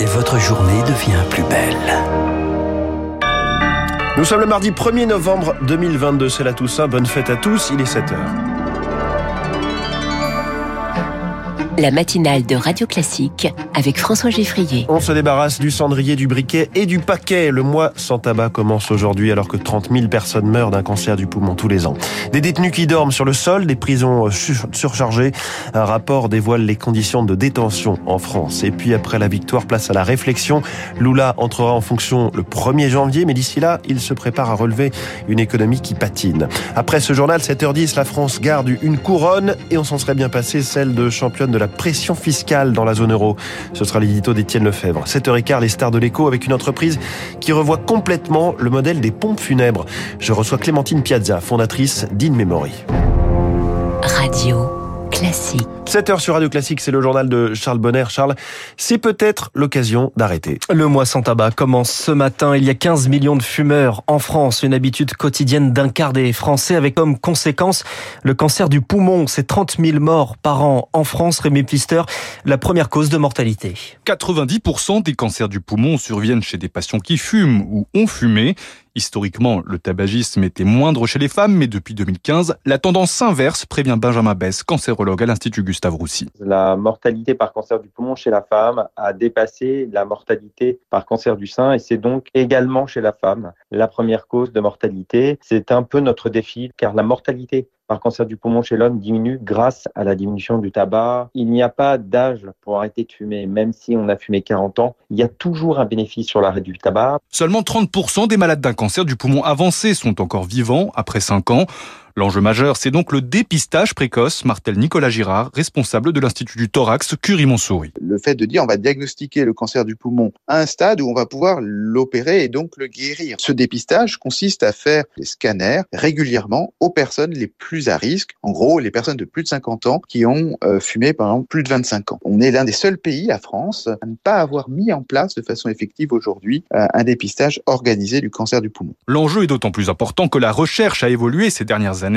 et votre journée devient plus belle. Nous sommes le mardi 1er novembre 2022, c'est la Toussaint. Bonne fête à tous, il est 7h. La matinale de Radio Classique avec François Geffrier. On se débarrasse du cendrier, du briquet et du paquet. Le mois sans tabac commence aujourd'hui alors que 30 000 personnes meurent d'un cancer du poumon tous les ans. Des détenus qui dorment sur le sol, des prisons surchargées. Un rapport dévoile les conditions de détention en France. Et puis après la victoire, place à la réflexion. Lula entrera en fonction le 1er janvier, mais d'ici là, il se prépare à relever une économie qui patine. Après ce journal, 7h10, la France garde une couronne et on s'en serait bien passé, celle de championne de la pression fiscale dans la zone euro. Ce sera l'édito d'Étienne Lefebvre. 7h15, les stars de l'écho avec une entreprise qui revoit complètement le modèle des pompes funèbres. Je reçois Clémentine Piazza, fondatrice d'In Memory. Radio classique. 7 heures sur Radio Classique, c'est le journal de Charles Bonner. Charles, c'est peut-être l'occasion d'arrêter. Le mois sans tabac commence ce matin. Il y a 15 millions de fumeurs en France, une habitude quotidienne d'un quart des Français avec comme conséquence le cancer du poumon. C'est 30 000 morts par an en France. Rémi Pfister, la première cause de mortalité. 90% des cancers du poumon surviennent chez des patients qui fument ou ont fumé. Historiquement, le tabagisme était moindre chez les femmes, mais depuis 2015, la tendance s'inverse, prévient Benjamin Bess, cancérologue à l'Institut Gustave Roussy. La mortalité par cancer du poumon chez la femme a dépassé la mortalité par cancer du sein et c'est donc également chez la femme la première cause de mortalité. C'est un peu notre défi car la mortalité par cancer du poumon chez l'homme diminue grâce à la diminution du tabac. Il n'y a pas d'âge pour arrêter de fumer, même si on a fumé 40 ans. Il y a toujours un bénéfice sur l'arrêt du tabac. Seulement 30% des malades d'un cancer du poumon avancé sont encore vivants après 5 ans. L'enjeu majeur, c'est donc le dépistage précoce, martel Nicolas Girard, responsable de l'Institut du thorax Curie-Montsouris. Le fait de dire on va diagnostiquer le cancer du poumon à un stade où on va pouvoir l'opérer et donc le guérir. Ce dépistage consiste à faire des scanners régulièrement aux personnes les plus à risque, en gros les personnes de plus de 50 ans qui ont euh, fumé exemple plus de 25 ans. On est l'un des seuls pays, la France, à ne pas avoir mis en place de façon effective aujourd'hui euh, un dépistage organisé du cancer du poumon. L'enjeu est d'autant plus important que la recherche a évolué ces dernières années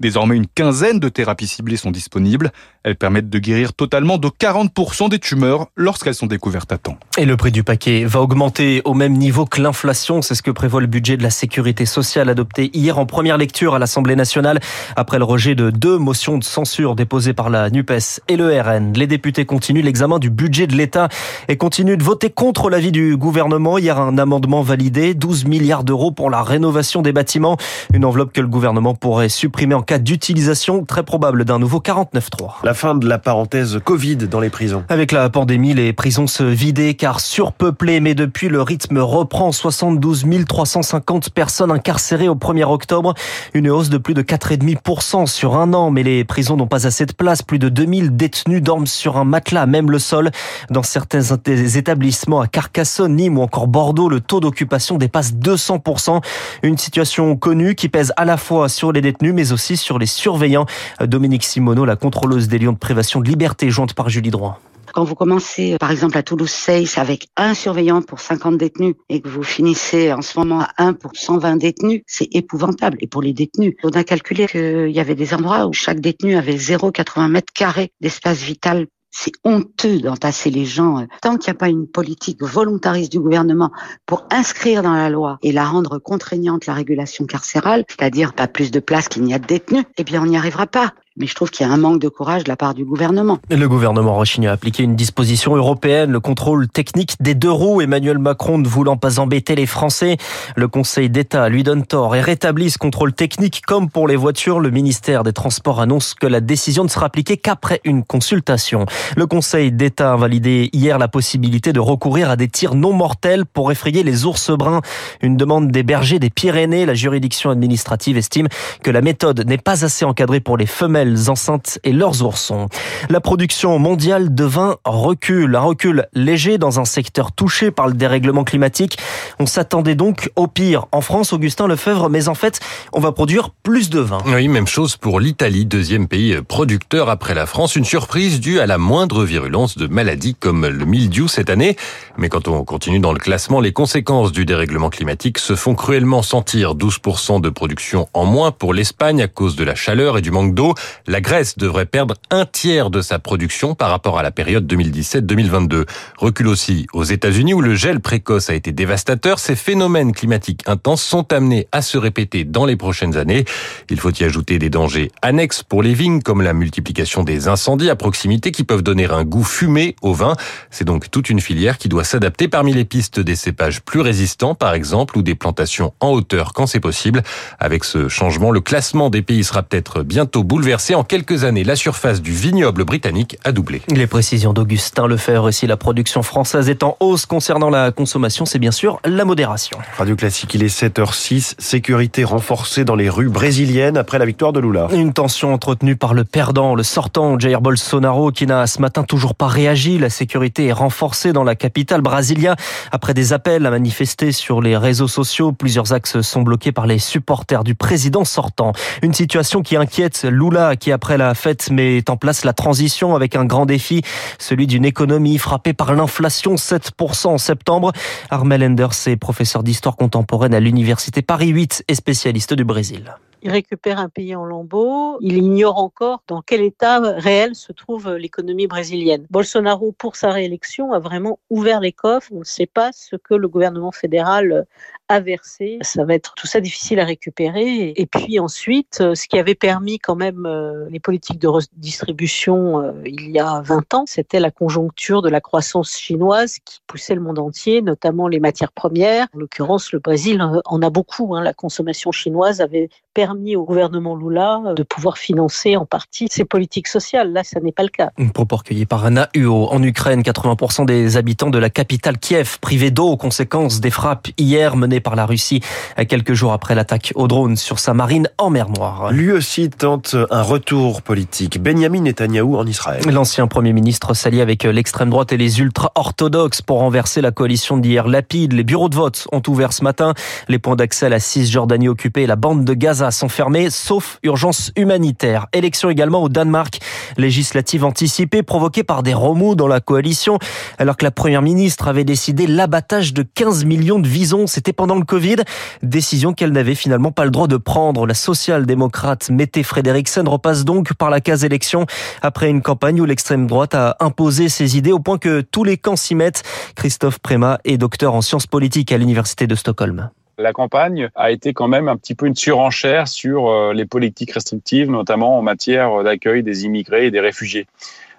Désormais, une quinzaine de thérapies ciblées sont disponibles. Elles permettent de guérir totalement de 40% des tumeurs lorsqu'elles sont découvertes à temps. Et le prix du paquet va augmenter au même niveau que l'inflation. C'est ce que prévoit le budget de la sécurité sociale adopté hier en première lecture à l'Assemblée nationale après le rejet de deux motions de censure déposées par la NUPES et le RN. Les députés continuent l'examen du budget de l'État et continuent de voter contre l'avis du gouvernement. Hier, un amendement validé, 12 milliards d'euros pour la rénovation des bâtiments. Une enveloppe que le gouvernement pourrait supprimé en cas d'utilisation très probable d'un nouveau 49.3. La fin de la parenthèse Covid dans les prisons. Avec la pandémie, les prisons se vidaient car surpeuplées, mais depuis le rythme reprend 72 350 personnes incarcérées au 1er octobre, une hausse de plus de 4,5% sur un an, mais les prisons n'ont pas assez de place. Plus de 2000 détenus dorment sur un matelas, même le sol. Dans certains établissements à Carcassonne, Nîmes ou encore Bordeaux, le taux d'occupation dépasse 200%. Une situation connue qui pèse à la fois sur les mais aussi sur les surveillants. Dominique Simoneau, la contrôleuse des lions de privation de liberté, jointe par Julie Droit. Quand vous commencez, par exemple, à Toulouse 6 avec un surveillant pour 50 détenus et que vous finissez en ce moment à 1 pour 120 détenus, c'est épouvantable. Et pour les détenus, on a calculé qu'il y avait des endroits où chaque détenu avait 0,80 mètres carrés d'espace vital c'est honteux d'entasser les gens. Tant qu'il n'y a pas une politique volontariste du gouvernement pour inscrire dans la loi et la rendre contraignante la régulation carcérale, c'est-à-dire pas plus de place qu'il n'y a de détenus, eh bien on n'y arrivera pas mais je trouve qu'il y a un manque de courage de la part du gouvernement. Le gouvernement rechigne à appliquer une disposition européenne, le contrôle technique des deux roues. Emmanuel Macron ne voulant pas embêter les Français, le Conseil d'État lui donne tort et rétablit ce contrôle technique comme pour les voitures. Le ministère des Transports annonce que la décision ne sera appliquée qu'après une consultation. Le Conseil d'État a validé hier la possibilité de recourir à des tirs non mortels pour effrayer les ours bruns. Une demande des bergers des Pyrénées. La juridiction administrative estime que la méthode n'est pas assez encadrée pour les femelles enceintes et leurs oursons. La production mondiale de vin recule, un recul léger dans un secteur touché par le dérèglement climatique. On s'attendait donc au pire en France, Augustin Lefebvre, mais en fait, on va produire plus de vin. Oui, même chose pour l'Italie, deuxième pays producteur après la France. Une surprise due à la moindre virulence de maladies comme le mildiou cette année. Mais quand on continue dans le classement, les conséquences du dérèglement climatique se font cruellement sentir. 12% de production en moins pour l'Espagne à cause de la chaleur et du manque d'eau. La Grèce devrait perdre un tiers de sa production par rapport à la période 2017-2022. Recul aussi aux États-Unis où le gel précoce a été dévastateur. Ces phénomènes climatiques intenses sont amenés à se répéter dans les prochaines années. Il faut y ajouter des dangers annexes pour les vignes comme la multiplication des incendies à proximité qui peuvent donner un goût fumé au vin. C'est donc toute une filière qui doit s'adapter parmi les pistes des cépages plus résistants par exemple ou des plantations en hauteur quand c'est possible. Avec ce changement, le classement des pays sera peut-être bientôt bouleversé. En quelques années, la surface du vignoble britannique a doublé. Les précisions d'Augustin Lefebvre ici, la production française est en hausse concernant la consommation, c'est bien sûr la modération. Radio Classique, il est 7h06, sécurité renforcée dans les rues brésiliennes après la victoire de Lula. Une tension entretenue par le perdant, le sortant Jair Bolsonaro qui n'a ce matin toujours pas réagi. La sécurité est renforcée dans la capitale brésilienne après des appels à manifester sur les réseaux sociaux. Plusieurs axes sont bloqués par les supporters du président sortant. Une situation qui inquiète Lula qui après la fête met en place la transition avec un grand défi, celui d'une économie frappée par l'inflation 7% en septembre. Armel Enders est professeur d'histoire contemporaine à l'université Paris 8 et spécialiste du Brésil. Il récupère un pays en lambeaux. Il ignore encore dans quel état réel se trouve l'économie brésilienne. Bolsonaro, pour sa réélection, a vraiment ouvert les coffres. On ne sait pas ce que le gouvernement fédéral a versé. Ça va être tout ça difficile à récupérer. Et puis ensuite, ce qui avait permis quand même les politiques de redistribution il y a 20 ans, c'était la conjoncture de la croissance chinoise qui poussait le monde entier, notamment les matières premières. En l'occurrence, le Brésil en a beaucoup. Hein. La consommation chinoise avait permis au gouvernement Lula de pouvoir financer en partie ses politiques sociales. Là, ça n'est pas le cas. Une propos recueilli par Anna Huo. En Ukraine, 80% des habitants de la capitale Kiev privés d'eau aux conséquences des frappes hier menées par la Russie quelques jours après l'attaque au drone sur sa marine en mer Noire. Lui aussi tente un retour politique. Benjamin Netanyahou en Israël. L'ancien Premier ministre s'allie avec l'extrême droite et les ultra-orthodoxes pour renverser la coalition d'hier Lapide. Les bureaux de vote ont ouvert ce matin. Les points d'accès à la Cisjordanie occupée et la bande de Gaza sont fermés, sauf urgence humanitaire. Élection également au Danemark. Législative anticipée provoquée par des remous dans la coalition, alors que la première ministre avait décidé l'abattage de 15 millions de visons. C'était pendant le Covid. Décision qu'elle n'avait finalement pas le droit de prendre. La social-démocrate Mette Frederiksen repasse donc par la case élection après une campagne où l'extrême droite a imposé ses idées au point que tous les camps s'y mettent. Christophe Préma est docteur en sciences politiques à l'université de Stockholm la campagne a été quand même un petit peu une surenchère sur les politiques restrictives, notamment en matière d'accueil des immigrés et des réfugiés.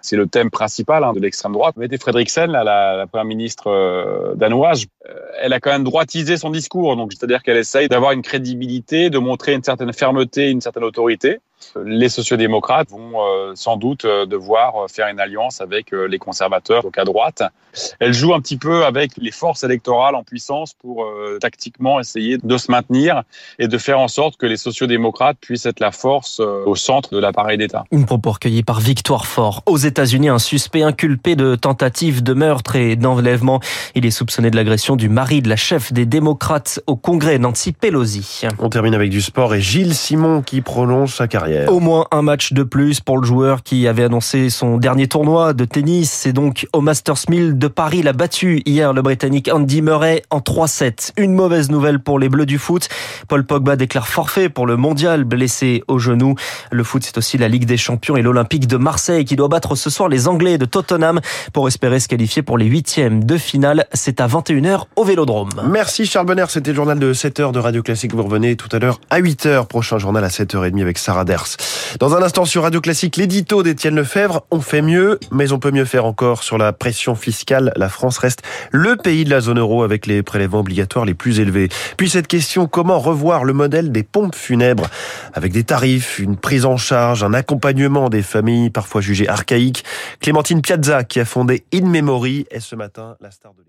C'est le thème principal hein, de l'extrême droite. Mette Frederiksen, la, la, première ministre danoise, elle a quand même droitisé son discours. Donc, c'est-à-dire qu'elle essaye d'avoir une crédibilité, de montrer une certaine fermeté, une certaine autorité. Les sociodémocrates vont euh, sans doute euh, devoir faire une alliance avec euh, les conservateurs, donc à droite. Elle joue un petit peu avec les forces électorales en puissance pour tactiquement essayer de se maintenir et de faire en sorte que les sociodémocrates puissent être la force au centre de l'appareil d'État. Une propos recueillie par Victoire Fort. Aux États-Unis, un suspect inculpé de tentative de meurtre et d'enlèvement. Il est soupçonné de l'agression du mari de la chef des démocrates au Congrès, Nancy Pelosi. On termine avec du sport et Gilles Simon qui prolonge sa carrière. Au moins un match de plus pour le joueur qui avait annoncé son dernier tournoi de tennis. C'est donc au Masters 1000 de Paris. Il a battu hier le Britannique Andy Murray en 3-7. Une mauvaise nouvelle pour les Bleus du foot. Paul Pogba déclare forfait pour le mondial blessé au genou. Le foot, c'est aussi la Ligue des Champions et l'Olympique de Marseille qui doit battre ce soir les Anglais de Tottenham pour espérer se qualifier pour les huitièmes de finale. C'est à 21h au Vélodrome. Merci Charles Bonner. C'était le journal de 7h de Radio Classique. Vous revenez tout à l'heure à 8h. Prochain journal à 7h30 avec Sarah Der. Dans un instant sur Radio Classique, l'édito d'Étienne Lefebvre. On fait mieux, mais on peut mieux faire encore sur la pression fiscale. La France reste le pays de la zone euro avec les prélèvements obligatoires les plus élevés. Puis cette question, comment revoir le modèle des pompes funèbres? Avec des tarifs, une prise en charge, un accompagnement des familles parfois jugées archaïques. Clémentine Piazza, qui a fondé In Memory, est ce matin la star de